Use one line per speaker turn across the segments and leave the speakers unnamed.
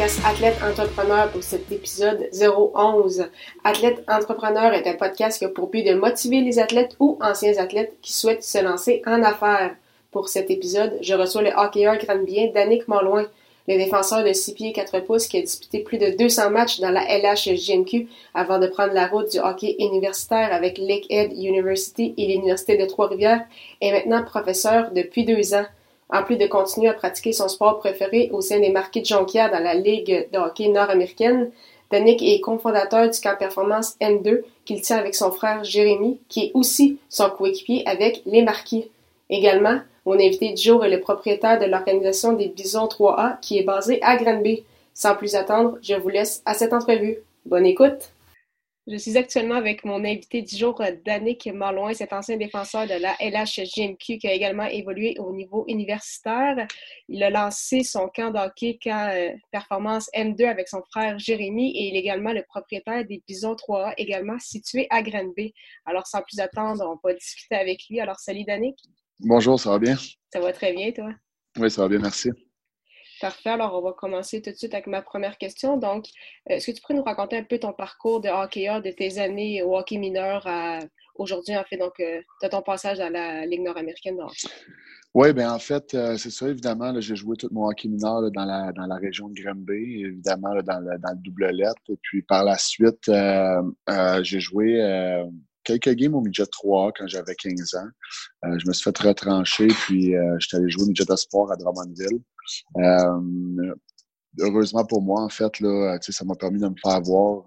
Athlète Entrepreneur pour cet épisode 011. Athlète Entrepreneur est un podcast qui a pour but de motiver les athlètes ou anciens athlètes qui souhaitent se lancer en affaires. Pour cet épisode, je reçois le hockeyeur bien Danick Morloin, le défenseur de 6 pieds 4 pouces qui a disputé plus de 200 matchs dans la LHJMQ avant de prendre la route du hockey universitaire avec Lakehead University et l'Université de Trois-Rivières, est maintenant professeur depuis deux ans. En plus de continuer à pratiquer son sport préféré au sein des Marquis de Jonquière dans la Ligue de hockey nord-américaine, Danick est cofondateur du camp performance N2 qu'il tient avec son frère Jérémy, qui est aussi son coéquipier avec les Marquis. Également, mon invité du jour est le propriétaire de l'organisation des Bisons 3A qui est basée à Granby. Sans plus attendre, je vous laisse à cette entrevue. Bonne écoute! Je suis actuellement avec mon invité du jour, Danick Marloin, cet ancien défenseur de la LHJMQ qui a également évolué au niveau universitaire. Il a lancé son camp d'hockey, camp euh, performance M2 avec son frère Jérémy et il est également le propriétaire des Bisons 3A, également situé à Granby. Alors, sans plus attendre, on va discuter avec lui. Alors, salut Danick!
Bonjour, ça va bien?
Ça va très bien, toi?
Oui, ça va bien, merci.
Parfait. Alors, on va commencer tout de suite avec ma première question. Donc, euh, est-ce que tu pourrais nous raconter un peu ton parcours de hockeyeur de tes années au hockey mineur à aujourd'hui, en fait, donc, euh, de ton passage à la Ligue nord-américaine de?
Oui, bien, en fait, euh, c'est ça, évidemment. J'ai joué tout mon hockey mineur dans, la, dans la région de Granby, évidemment, dans, le, dans le double lettre. Et puis, par la suite, j'ai joué quelques games au midget 3 quand j'avais 15 ans. Euh, je me suis fait retrancher, puis euh, j'étais allé jouer au midget sport à Drummondville. Euh, heureusement pour moi, en fait, là, ça m'a permis de me faire voir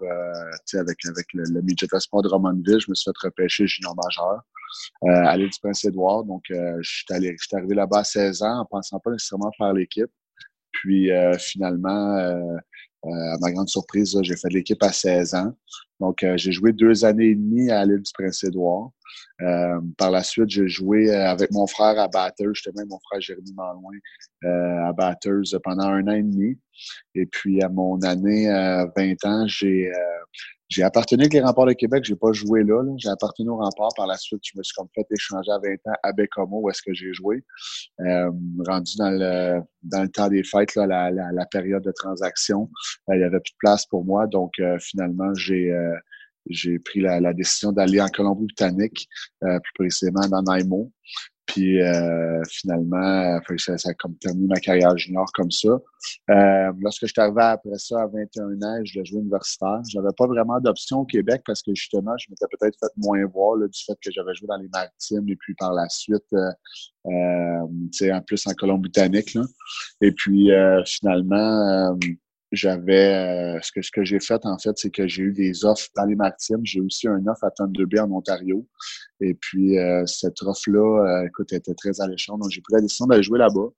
avec, avec le, le midget sport de Drummondville. Je me suis fait repêcher junior majeur. Euh, à l'île du Prince-Édouard. Donc, euh, je suis arrivé là-bas à 16 ans en pensant pas nécessairement faire l'équipe. Puis finalement, à ma grande surprise, j'ai fait l'équipe à 16 ans. Donc, euh, j'ai joué deux années et demie à l'île du Prince-Édouard. Euh, par la suite, j'ai joué euh, avec mon frère à Batters, justement, mon frère Jérémy Malouin, à Batters pendant un an et demi. Et puis, à mon année 20 ans, j'ai j'ai appartenu avec les remparts de Québec, j'ai pas joué là. J'ai appartenu aux remparts. Par la suite, je me suis comme fait échanger à 20 ans à Bécomo, où est-ce que j'ai joué. rendu dans le dans le temps des fêtes, là, la, la, période de transaction, il y avait plus de place pour moi. Donc, finalement, j'ai j'ai pris la, décision d'aller en Colombie-Britannique, euh, plus précisément dans Naimo. Puis euh, finalement, ça, ça, a comme terminé ma carrière junior comme ça. Euh, lorsque je suis arrivé après ça, à 21 ans, je devais jouer universitaire. J'avais pas vraiment d'option au Québec parce que justement, je m'étais peut-être fait moins voir là, du fait que j'avais joué dans les maritimes et puis par la suite, euh, euh en plus en Colombie-Britannique. Et puis finalement, j'avais euh, ce que ce que j'ai fait en fait, c'est que j'ai eu des offres dans les maritimes. J'ai aussi un offre à Thunder Bay en Ontario. Et puis euh, cette offre-là, euh, écoute, était très alléchante. Donc j'ai pris la décision d'aller jouer là-bas.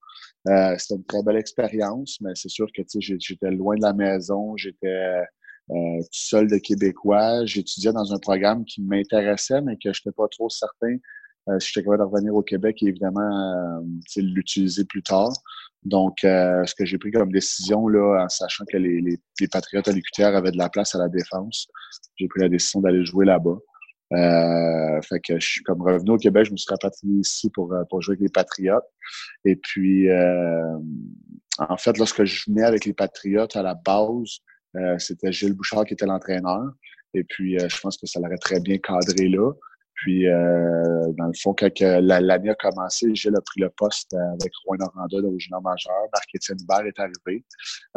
C'était une très belle expérience, mais c'est sûr que j'étais loin de la maison, j'étais tout seul de Québécois. J'étudiais dans un programme qui m'intéressait, mais que je n'étais pas trop certain si j'étais capable de revenir au Québec et évidemment l'utiliser plus tard. Donc, euh, ce que j'ai pris comme décision, là, en sachant que les, les, les Patriotes à l'UQTR avaient de la place à la défense, j'ai pris la décision d'aller jouer là-bas. Euh, fait que je suis comme revenu au Québec, je me suis rapatrié ici pour, euh, pour jouer avec les Patriotes. Et puis, euh, en fait, lorsque je venais avec les Patriotes à la base, c'était Gilles Bouchard qui était l'entraîneur. Et puis, je pense que ça l'aurait très bien cadré là. Puis, euh, dans le fond, quand l'année a commencé, Gilles a pris le poste avec Rouen Noranda, le junior majeur. Marc-Étienne Hubert est arrivé.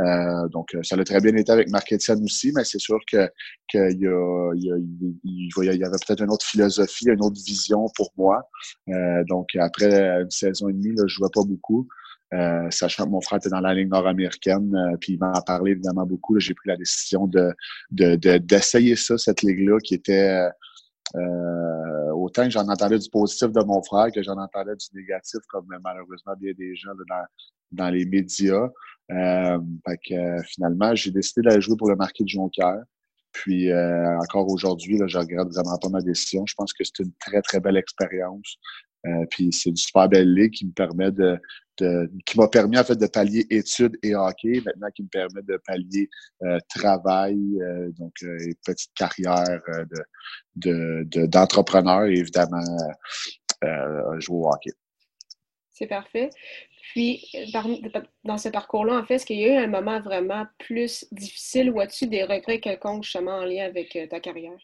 Euh, donc, ça a très bien été avec Marc-Étienne aussi, mais c'est sûr que qu'il y, il y, a, il y avait peut-être une autre philosophie, une autre vision pour moi. Euh, donc, après une saison et demie, là, je jouais pas beaucoup. Euh, sachant que mon frère était dans la ligne nord-américaine, euh, puis il m'en a parlé évidemment beaucoup. J'ai pris la décision de d'essayer de, d'essayer ça, cette ligue-là, qui était Euh, autant que j'en entendais du positif de mon frère que j'en entendais du négatif, comme malheureusement bien des gens dans, dans les médias. Euh, fait que, finalement, j'ai décidé d'aller jouer pour le marquis de Jonquière. Puis euh, encore aujourd'hui, je regrette vraiment pas ma décision. Je pense que c'est une très, très belle expérience. Euh, puis c'est du super belle ligue qui me permet de, qui m'a permis en fait de pallier études et hockey, maintenant qui me permet de pallier euh, travail, euh, donc et petite carrière de, de, d'entrepreneur et évidemment jouer au hockey.
C'est parfait. Puis, dans ce parcours-là, en fait, est-ce qu'il y a eu un moment vraiment plus difficile ou as-tu des regrets quelconques justement en lien avec ta carrière?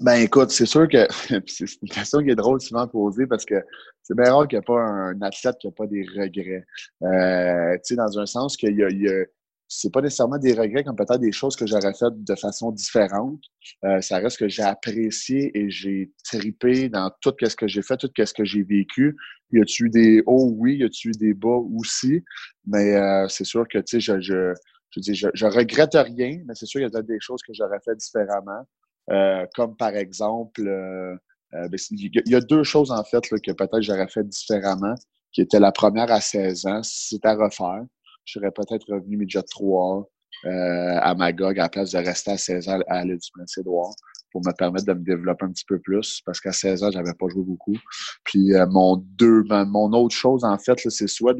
Ben écoute, c'est sûr que c'est une question qui est drôle souvent posée parce que c'est bien rare qu'il n'y ait pas un athlète qui n'a pas des regrets. Euh, tu sais, dans un sens qu'il y a, il y a c'est pas nécessairement des regrets comme peut-être des choses que j'aurais faites de façon différente. Euh, ça reste que j'ai apprécié et j'ai tripé dans tout ce que j'ai fait, tout ce que j'ai vécu. Y a-tu eu des hauts? Oui. Y a-tu eu des bas? Aussi? Mais euh, c'est sûr que, tu sais, je, je, je, dis, je, je regrette rien, mais c'est sûr qu'il y a des choses que j'aurais fait différemment. Euh, comme par exemple, euh, euh, ben, il y, a deux choses en fait là, que peut-être j'aurais fait différemment, qui était la première à 16 ans. Si c'était à refaire, je serais peut-être revenu midget 3 euh, à Magog à la place de rester à 16 ans à l'île du Prince-Édouard pour me permettre de me développer un petit peu plus parce qu'à 16 ans, j'avais pas joué beaucoup. Puis mon deux, mon autre chose en fait, c'est soit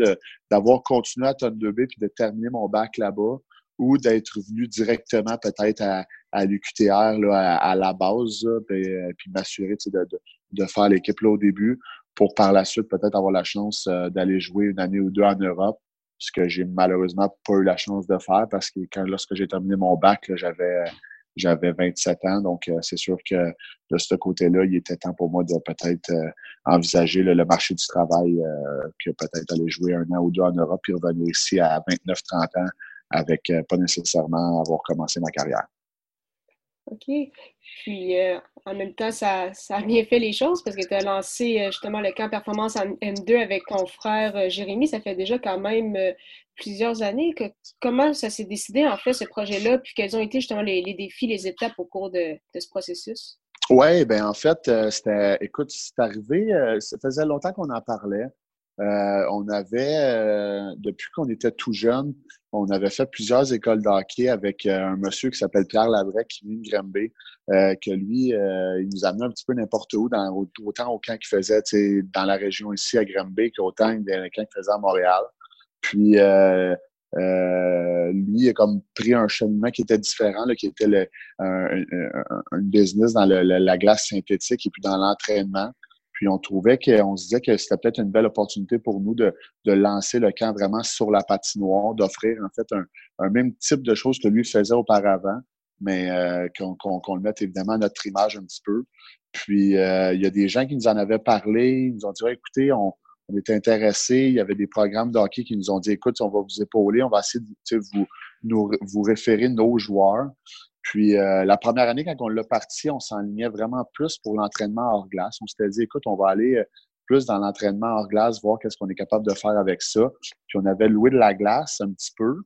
d'avoir continué à Tonne 2B puis de terminer mon bac là-bas ou d'être venu directement peut-être à, à l'UQTR là, à, la base, puis, euh, puis m'assurer de, de, de, faire l'équipe là au début pour par la suite peut-être avoir la chance euh, d'aller jouer une année ou deux en Europe, ce que j'ai malheureusement pas eu la chance de faire parce que quand lorsque j'ai terminé mon bac, j'avais j'avais 27 ans, donc euh, c'est sûr que de ce côté-là, il était temps pour moi de peut-être envisager le marché du travail, que peut-être aller jouer un an ou deux en Europe puis revenir ici à 29-30 ans avec pas nécessairement avoir commencé ma carrière.
OK. Puis euh, en même temps, ça, ça, a bien fait les choses parce que tu as lancé euh, justement le camp performance en M2 avec ton frère euh, Jérémy. Ça fait déjà quand même plusieurs années. Que, comment ça s'est décidé en fait ce projet-là? Puis quels ont été justement les, défis, les étapes au cours de, ce processus?
Oui, ben en fait, c'était, écoute, c'est arrivé, ça faisait longtemps qu'on en parlait. Euh, on avait, euh, depuis qu'on était tout jeune, on avait fait plusieurs écoles d'hockey avec euh, un monsieur qui s'appelle Pierre Labrec, qui vient de Granby, que lui, il nous amenait un petit peu n'importe où, dans, autant au camp qu'il faisait dans la région ici à Granby qu'autant le camp qu'il faisait à Montréal. Puis lui a comme pris un cheminement qui était différent, là, qui était le, un, business dans la glace synthétique et puis dans l'entraînement. Puis on trouvait qu'on se disait que c'était peut-être une belle opportunité pour nous de, de lancer le camp vraiment sur la patinoire, d'offrir en fait un, un, même type de choses que lui faisait auparavant, mais euh, qu'on le mette évidemment à notre image un petit peu. Puis euh, il y a des gens qui nous en avaient parlé, ils nous ont dit écoutez, on, on était intéressés, il y avait des programmes de hockey qui nous ont dit écoute, on va vous épauler, on va essayer de vous, nous, vous référer nos joueurs. Puis euh, la première année, quand on l'a parti, on s'enlignait vraiment plus pour l'entraînement hors glace. On s'était dit, écoute, on va aller euh, plus dans l'entraînement hors glace, voir qu'est-ce qu'on est capable de faire avec ça. Puis on avait loué de la glace un petit peu.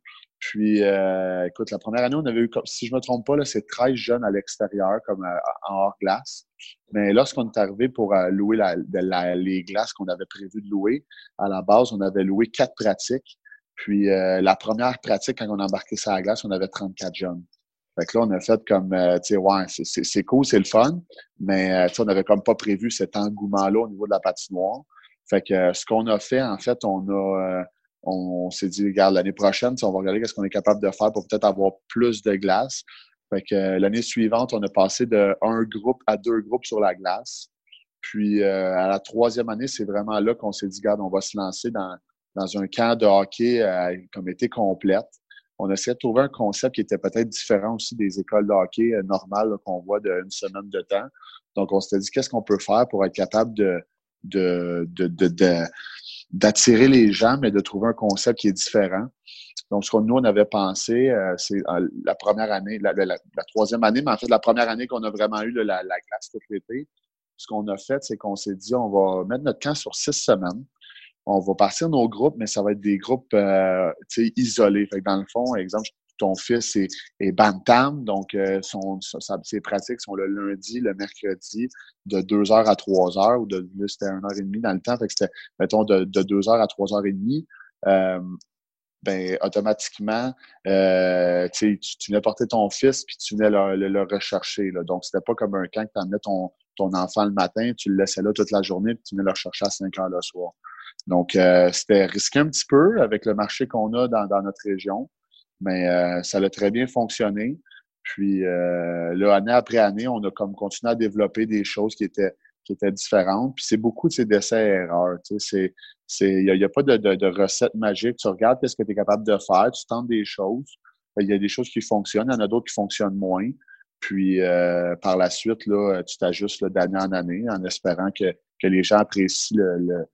Puis, euh, écoute, la première année, on avait eu, si je me trompe pas, c'est 13 jeunes à l'extérieur, comme en hors glace. Mais lorsqu'on est arrivé pour louer la, les glaces qu'on avait prévu de louer, à la base, on avait loué quatre pratiques. Puis, la première pratique, quand on a embarqué sur la glace, on avait 34 jeunes. Fait que là, on a fait comme, euh, tu sais, ouais, c'est cool, c'est le fun, mais euh, on n'avait comme pas prévu cet engouement-là au niveau de la patinoire. Fait que euh, ce qu'on a fait, en fait, on a, on, s'est dit, regarde, l'année prochaine, on va regarder ce qu'on est capable de faire pour peut-être avoir plus de glace. Fait que l'année suivante, on a passé de un groupe à deux groupes sur la glace. Puis à la troisième année, c'est vraiment là qu'on s'est dit, regarde, on va se lancer dans, dans un camp de hockey comme été complète on essayait de trouver un concept qui était peut-être différent aussi des écoles de hockey euh, normales qu'on voit d'une semaine de temps. Donc, on s'était dit qu'est-ce qu'on peut faire pour être capable de, de, de, d'attirer les gens, mais de trouver un concept qui est différent. Donc, ce que nous, on avait pensé, euh, c'est euh, la première année, la, troisième année, mais en fait, la première année qu'on a vraiment eu de la, la glace tout l'été, ce qu'on a fait, c'est qu'on s'est dit, on va mettre notre camp sur six semaines on va partir nos groupes, mais ça va être des groupes euh, isolés. Fait que dans le fond, exemple, ton fils est, est bantam, donc euh, son, ses pratiques sont le lundi, le mercredi, de 2 heures à 3 heures, ou de c'était 1 heure et demie dans le temps, fait que c'était, mettons, de, de 2 heures à 3 heures et demie. Euh, ben automatiquement, euh, tu, tu venais porter ton fils puis tu venais le, le, rechercher. Là. Donc, c'était pas comme un camp que tu emmenais ton, ton enfant le matin, tu le laissais là toute la journée puis tu venais le rechercher à 5 heures le soir. Donc, euh, c'était risqué un petit peu avec le marché qu'on a dans, notre région, mais euh, ça a très bien fonctionné. Puis euh, là, année après année, on a comme continué à développer des choses qui étaient qui étaient différentes. Puis c'est beaucoup de ces d'essais-erreurs. Tu sais, il n'y a, pas de, de, de, recette magique. Tu regardes ce que tu es capable de faire, tu tentes des choses. Il y a des choses qui fonctionnent, il y en a d'autres qui fonctionnent moins. Puis euh, par la suite, là, tu t'ajustes d'année en année en espérant que, que les gens apprécient le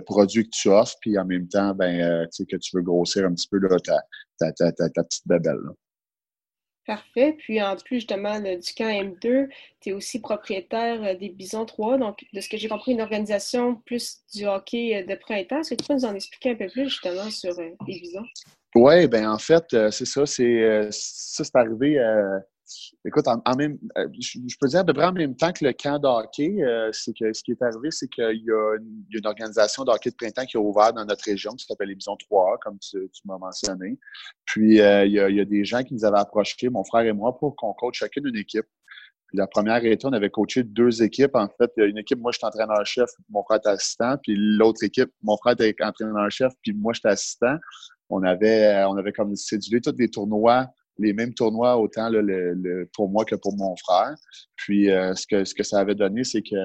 produit que tu offres, puis en même temps, ben, euh, tu sais, que tu veux grossir un petit peu là, ta, ta, ta, ta, petite bébelle.
Parfait. Puis en plus, justement, du camp M2, tu es aussi propriétaire euh, des Bisons 3. Donc, de ce que j'ai compris, une organisation plus du hockey euh, de printemps. Est-ce que tu peux nous en expliquer un peu plus justement sur les Bisons?
Oui, ben en fait, c'est ça. C'est ça, c'est arrivé Écoute, en, même, euh, je, peux dire à peu près en même temps que le camp de hockey, euh, c'est que ce qui est arrivé, c'est qu'il y, a une organisation de hockey de printemps qui a ouvert dans notre région, qui s'appelle les Bisons 3A, comme tu, m'as mentionné. Puis euh, il, y a, des gens qui nous avaient approchés, mon frère et moi, pour qu'on coach chacune une équipe. Puis la première été, on avait coaché deux équipes. En fait, une équipe, moi, j'étais entraîneur-chef, mon frère était assistant. Puis l'autre équipe, mon frère était entraîneur-chef, puis moi, j'étais assistant. On avait, on avait comme cédulé tous des tournois les mêmes tournois autant le, pour moi que pour mon frère. Puis euh, ce, que, ce que ça avait donné, c'est que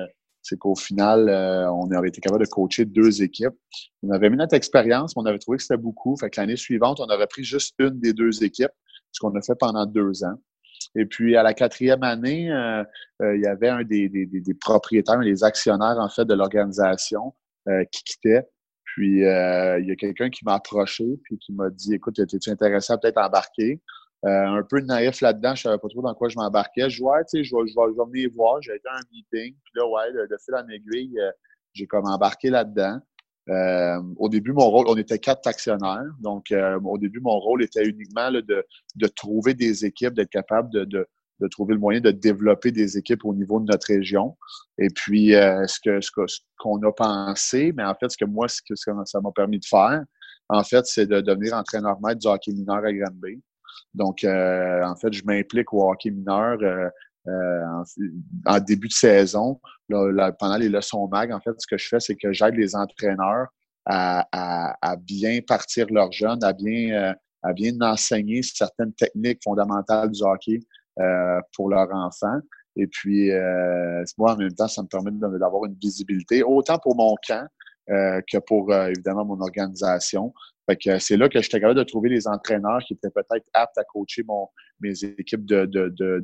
c'est qu'au final, euh, on avait été capable de coacher deux équipes. On avait mis notre expérience, mais on avait trouvé que c'était beaucoup. Fait que l'année suivante, on aurait pris juste une des deux équipes, ce qu'on a fait pendant deux ans. Et puis, à la quatrième année, euh, il y avait un des, des, des, propriétaires, des actionnaires, en fait, de l'organisation qui quittait. Puis, il y a quelqu'un qui m'a approché puis qui m'a dit, écoute, es-tu intéressé à peut-être embarquer? Euh, un peu naïf là-dedans, je savais pas trop dans quoi je m'embarquais. Je vois, tu sais, je vais, je, vais, venir voir. J'ai été à un meeting, puis là, ouais, de, fil en aiguille, euh, j'ai comme embarqué là-dedans. Euh, au début, mon rôle, on était quatre actionnaires. Donc, au début, mon rôle était uniquement de, de trouver des équipes, d'être capable de, de, de, trouver le moyen de développer des équipes au niveau de notre région. Et puis, ce que ce qu'on a pensé, mais en fait, ce que moi, ce que ça m'a permis de faire, en fait, c'est de devenir entraîneur-maître du hockey mineur à Granby. Donc, euh, en fait, je m'implique au hockey mineur euh, euh, en, début de saison. pendant les leçons mag, en fait, ce que je fais, c'est que j'aide les entraîneurs à, bien partir leurs jeunes, à bien, à bien enseigner certaines techniques fondamentales du hockey pour leurs enfants. Et puis, moi, en même temps, ça me permet d'avoir une visibilité, autant pour mon camp que pour, évidemment, mon organisation. Fait que c'est là que j'étais capable de trouver des entraîneurs qui étaient peut-être aptes à coacher mon, mes équipes de,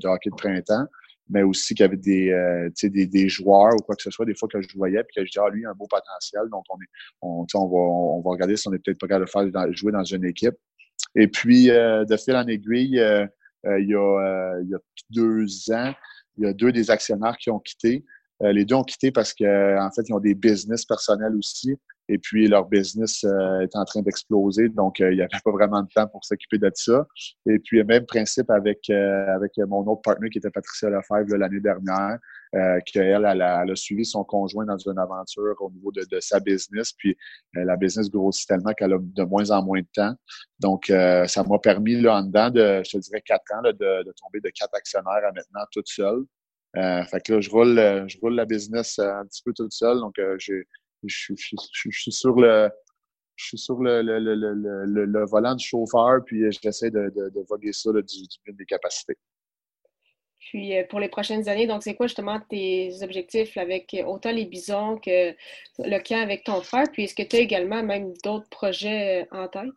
hockey de printemps, mais aussi qu'il y avait des, euh, des, des, joueurs ou quoi que ce soit, des fois que je voyais, puis que je disais, ah, lui, a un beau potentiel, donc on, est, on, on, va, on va regarder si on est peut-être pas capable de faire jouer dans une équipe. Et puis, euh, de fil en aiguille, euh, il, y a, il y a deux ans, il y a deux des actionnaires qui ont quitté. les deux ont quitté parce qu'en en fait, ils ont des business personnels aussi. Et puis, leur business euh, est en train d'exploser, donc euh, il n'y avait pas vraiment de temps pour s'occuper de ça. Et puis, même principe avec, euh, avec mon autre partenaire qui était Patricia Lefebvre l'année dernière, qu'elle elle a, suivi son conjoint dans une aventure au niveau de, sa business. Puis, la business grossit tellement qu'elle a de moins en moins de temps. Donc, ça m'a permis, là, en dedans de, je te dirais, quatre ans, de, de, tomber de quatre actionnaires à maintenant toute seule. fait que là, je roule, je roule la business un petit peu toute seule. Donc, j'ai je, suis sur le je suis sur le, le, le, le, volant du chauffeur, puis j'essaie de, de, de, voguer ça du, du des capacités.
Puis euh, pour les prochaines années, donc c'est quoi justement tes objectifs avec autant les bisons que le camp avec ton frère? Puis est-ce que tu as également même d'autres projets euh, en tête?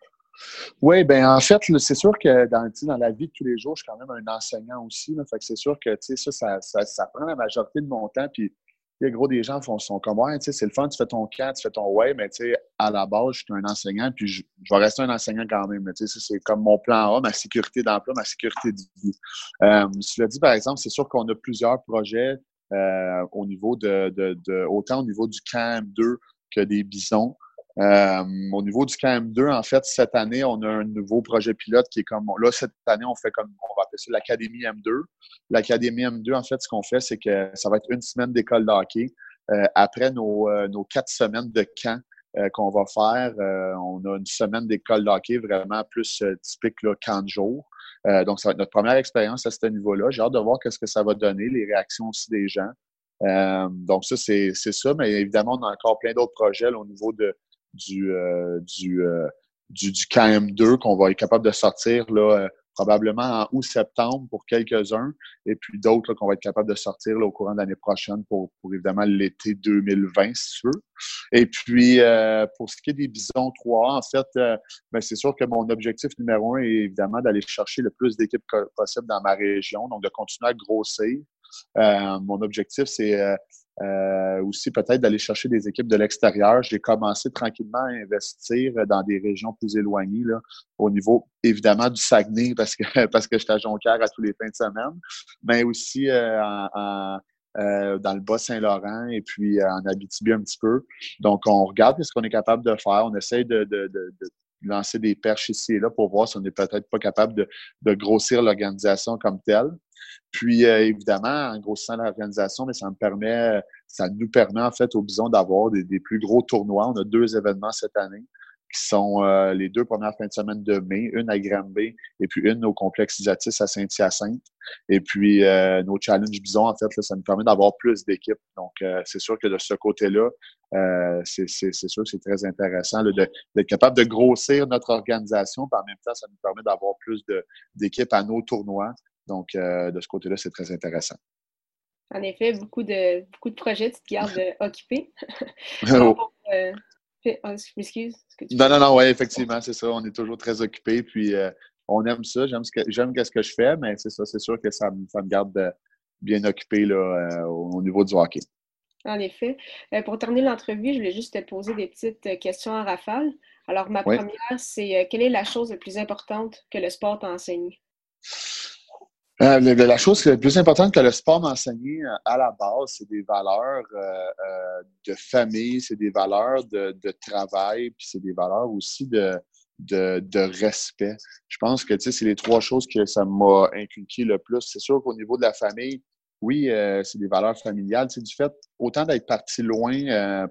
Oui, ben en fait, c'est sûr que dans, dans la vie de tous les jours, je suis quand même un enseignant aussi. Là, fait que c'est sûr que ça, ça, ça, ça, prend la majorité de mon temps. Puis les gros, des gens font, sont comme, ouais, tu sais, c'est le fun, tu fais ton cas, tu fais ton way, mais tu sais, à la base, je suis un enseignant, puis je, vais rester un enseignant quand même. Mais tu sais, c'est comme mon plan A, ma sécurité d'emploi, ma sécurité de vie. Euh, je le dis, par exemple, c'est sûr qu'on a plusieurs projets euh, au niveau de, de, de, autant au niveau du camp 2 que des bisons. Euh, au niveau du KM2, en fait, cette année, on a un nouveau projet pilote qui est comme là, cette année, on fait comme on va appeler ça l'Académie M2. L'Académie M2, en fait, ce qu'on fait, c'est que ça va être une semaine d'école de. Euh, après nos, euh, nos quatre semaines de camp qu'on va faire, on a une semaine d'école de vraiment plus typique là, camp de jour. donc, ça va être notre première expérience à ce niveau-là. J'ai hâte de voir qu'est-ce que ça va donner, les réactions aussi des gens. donc, ça, c'est ça. Mais évidemment, on a encore plein d'autres projets au niveau de, du, euh, du, euh, du, du, KM2 qu'on va être capable de sortir là, euh, probablement en août-septembre pour quelques-uns, et puis d'autres qu'on va être capable de sortir au courant de l'année prochaine pour, pour évidemment l'été 2020, si tu veux. Et puis, pour ce qui est des Bisons 3 en fait, ben, c'est sûr que mon objectif numéro un est évidemment d'aller chercher le plus d'équipes possible dans ma région, donc de continuer à grossir. mon objectif, c'est euh, aussi peut-être d'aller chercher des équipes de l'extérieur. J'ai commencé tranquillement à investir dans des régions plus éloignées, là, au niveau évidemment du Saguenay, parce que parce que j'étais à Jonquière à tous les fins de semaine, mais aussi euh, euh, dans le Bas-Saint-Laurent et puis en Abitibi un petit peu. Donc, on regarde ce qu'on est capable de faire. On essaye de, de, de, de lancer des perches ici et là pour voir si on n'est peut-être pas capable de, de grossir l'organisation comme telle. Puis, euh, évidemment, en grossissant l'organisation, mais ça nous permet, en fait, au Bison d'avoir des, plus gros tournois. On a deux événements cette année qui sont euh, les deux premières fins de semaine de mai, une à Granby et puis une au complexe Isatis à Saint-Hyacinthe. Et puis euh, nos challenges bison, en fait, ça nous permet d'avoir plus d'équipes. Donc, c'est sûr que de ce côté-là, c'est sûr que c'est très intéressant d'être capable de grossir notre organisation, puis en même temps, ça nous permet d'avoir plus d'équipes à nos tournois. Donc, euh, de ce côté-là, c'est très intéressant.
En effet, beaucoup de, beaucoup de projets, tu te gardes occupé.
oh. euh, oh, m'excuse. Non, non, non, oui, effectivement, c'est ça. On est toujours très occupé, puis euh, on aime ça. J'aime ce que, j'aime ce que je fais, mais c'est ça, c'est sûr que ça, ça me garde bien occupé là, au niveau du hockey.
En effet. pour terminer l'entrevue, je voulais juste te poser des petites questions en rafale. Alors, ma première, c'est quelle est la chose la plus importante que le sport t'a enseigné?
Euh, la chose la plus importante que le sport m'a enseigné euh, à la base, c'est des valeurs euh, de famille, c'est des valeurs de, travail, puis c'est des valeurs aussi de, de, respect. Je pense que c'est les trois choses que ça m'a inculqué le plus. C'est sûr qu'au niveau de la famille, oui, c'est des valeurs familiales. C'est du fait, autant d'être parti loin à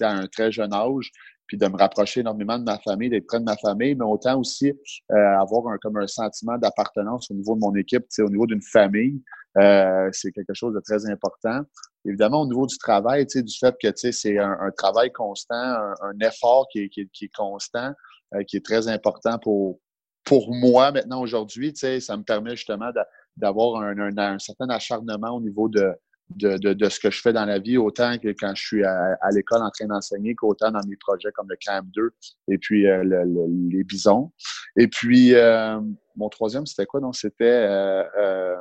un très jeune âge, puis de me rapprocher énormément de ma famille, d'être près de ma famille, mais autant aussi euh, avoir un, comme un sentiment d'appartenance au niveau de mon équipe, au niveau d'une famille. Euh, c'est quelque chose de très important. Évidemment, au niveau du travail, du fait que c'est un, un, travail constant, un, effort qui est, qui, qui est constant, euh, qui est très important pour, pour moi maintenant aujourd'hui. Ça me permet justement d'avoir un, un, certain acharnement au niveau de, de, de, de, ce que je fais dans la vie, autant que quand je suis à, l'école en train d'enseigner, qu'autant dans mes projets comme le CAM2 et puis euh, les bisons. Et puis, euh, mon troisième, c'était quoi? Donc, c'était euh,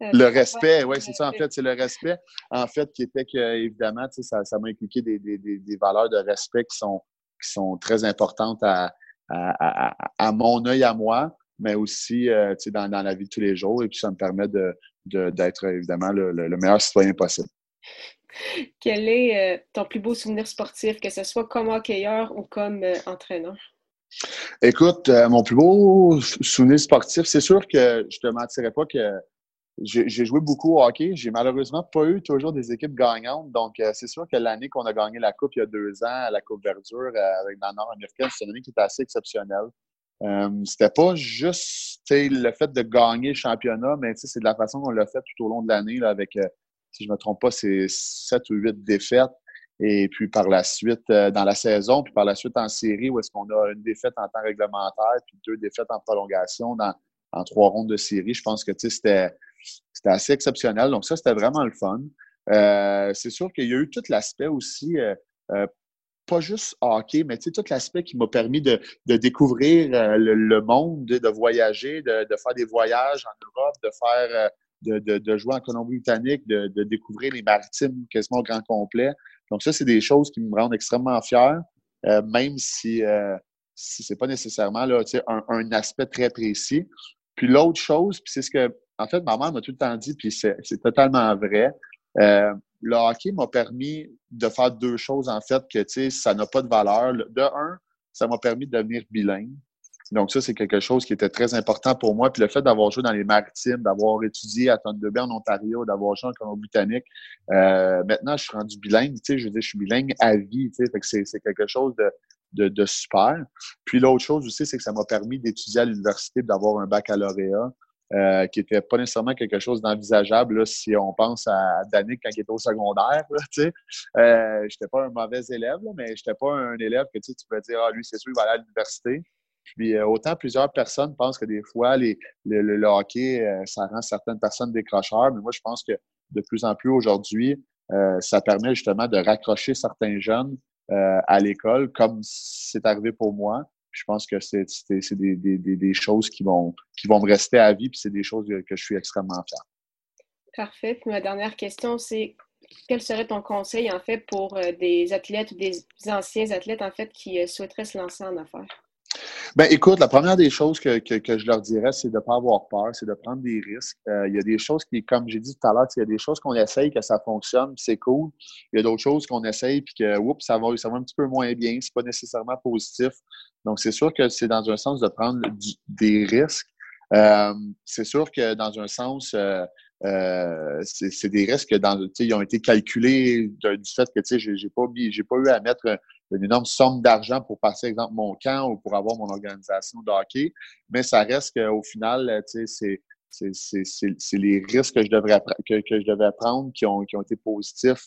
le respect. Oui, c'est ça, en fait, c'est le respect. En fait, qui était que, évidemment, ça, ça m'a impliqué des, des, des, valeurs de respect qui sont, qui sont très importantes à, à, à, à mon œil à moi, mais aussi dans, dans la vie de tous les jours. Et puis, ça me permet de, d'être évidemment le, meilleur citoyen possible.
Quel est euh, ton plus beau souvenir sportif, que ce soit comme hockeyeur ou comme euh, entraîneur?
Écoute, euh, mon plus beau souvenir sportif, c'est sûr que je te mentirais pas que j'ai joué beaucoup au hockey. J'ai malheureusement pas eu toujours des équipes gagnantes. Donc, c'est sûr que l'année qu'on a gagné la Coupe il y a deux ans, la Coupe Verdure avec la Nord-Américaine, c'est une année qui était assez exceptionnelle. Euh, c'était pas juste le fait de gagner le championnat, mais c'est de la façon qu'on l'a fait tout au long de l'année, avec, euh, si je me trompe pas, c'est sept ou huit défaites. Et puis par la suite, euh, dans la saison, puis par la suite en série, où est-ce qu'on a une défaite en temps réglementaire, puis deux défaites en prolongation dans, en trois rondes de série. Je pense que c'était assez exceptionnel. Donc ça, c'était vraiment le fun. c'est sûr qu'il y a eu tout l'aspect aussi pas juste hockey, mais tout l'aspect qui m'a permis de, découvrir euh, le, monde, de, voyager, de, faire des voyages en Europe, de faire euh, de, jouer en Colombie-Britannique, de, découvrir les maritimes quasiment au grand complet. Donc, ça, c'est des choses qui me rendent extrêmement fier, euh, même si, si c'est pas nécessairement là, un, un aspect très précis. Puis l'autre chose, puis c'est ce que, en fait, ma mère m'a tout le temps dit, puis c'est totalement vrai. Le hockey m'a permis de faire deux choses, en fait, que, tu sais, ça n'a pas de valeur. De un, ça m'a permis de devenir bilingue. Donc, ça, c'est quelque chose qui était très important pour moi. Puis le fait d'avoir joué dans les maritimes, d'avoir étudié à Thunder Bay en Ontario, d'avoir joué en Colombie-Britannique, euh, maintenant, je suis rendu bilingue. Tu sais, je veux dire, je suis bilingue à vie. Tu sais, fait que c'est, c'est quelque chose de, de, de super. Puis l'autre chose aussi, c'est que ça m'a permis d'étudier à l'université, d'avoir un baccalauréat. Euh, qui était pas nécessairement quelque chose d'envisageable si on pense à Danick quand il était au secondaire. Euh, j'étais pas un mauvais élève, là, mais j'étais pas un élève que tu, peux dire ah lui c'est sûr il va aller à l'université. Puis euh, autant plusieurs personnes pensent que des fois les, le, hockey euh, ça rend certaines personnes décrocheurs, mais moi je pense que de plus en plus aujourd'hui ça permet justement de raccrocher certains jeunes à l'école comme c'est arrivé pour moi je pense que c'est des, choses qui vont, qui vont me rester à vie, puis c'est des choses que je suis extrêmement fier.
Parfait. Puis ma dernière question, c'est quel serait ton conseil, en fait, pour euh, des athlètes ou des anciens athlètes, en fait, qui euh, souhaiteraient se lancer en affaires?
Ben, écoute, la première des choses que, que, je leur dirais, c'est de ne pas avoir peur, c'est de prendre des risques. Euh, il y a des choses qui, comme j'ai dit tout à l'heure, il y a des choses qu'on essaye, que ça fonctionne, c'est cool. Il y a d'autres choses qu'on essaye, puis que, oups, ça va, ça va un petit peu moins bien, c'est pas nécessairement positif. Donc, c'est sûr que c'est dans un sens de prendre des risques. Euh, c'est sûr que dans un sens, euh, c'est des risques ils ont été calculés du fait que j'ai pas, j'ai pas eu à mettre une énorme somme d'argent pour passer, exemple, mon camp ou pour avoir mon organisation de mais ça reste qu'au final, c'est c'est les risques que je devrais que, que je devais prendre qui ont, qui ont été positifs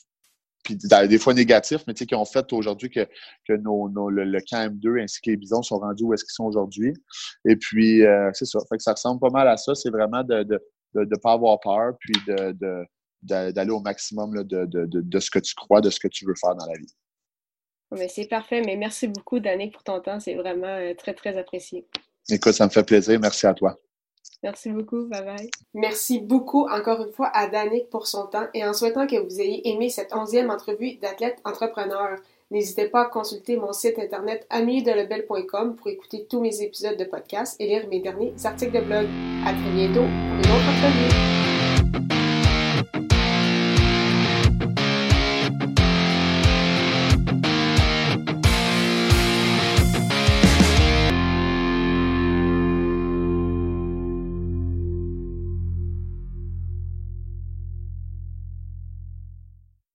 puis des fois négatifs, mais qui ont fait aujourd'hui que, que nos, nos, le, le, camp M2 ainsi que les bisons sont rendus où est-ce qu'ils sont aujourd'hui. Et puis, euh, c'est ça. Fait que ça ressemble pas mal à ça. C'est vraiment de ne de, de, pas avoir peur, puis de, de d'aller au maximum là, de, de, de, ce que tu crois, de ce que tu veux faire dans la vie.
C'est parfait, mais merci beaucoup, Danick, pour ton temps. C'est vraiment euh, très, très apprécié.
Écoute, ça me fait plaisir. Merci à toi.
Merci beaucoup. Bye bye. Merci beaucoup encore une fois à Danick pour son temps et en souhaitant que vous ayez aimé cette onzième entrevue d'athlète entrepreneur. N'hésitez pas à consulter mon site internet amiedelebel.com pour écouter tous mes épisodes de podcast et lire mes derniers articles de blog. À très bientôt pour une autre entrevue.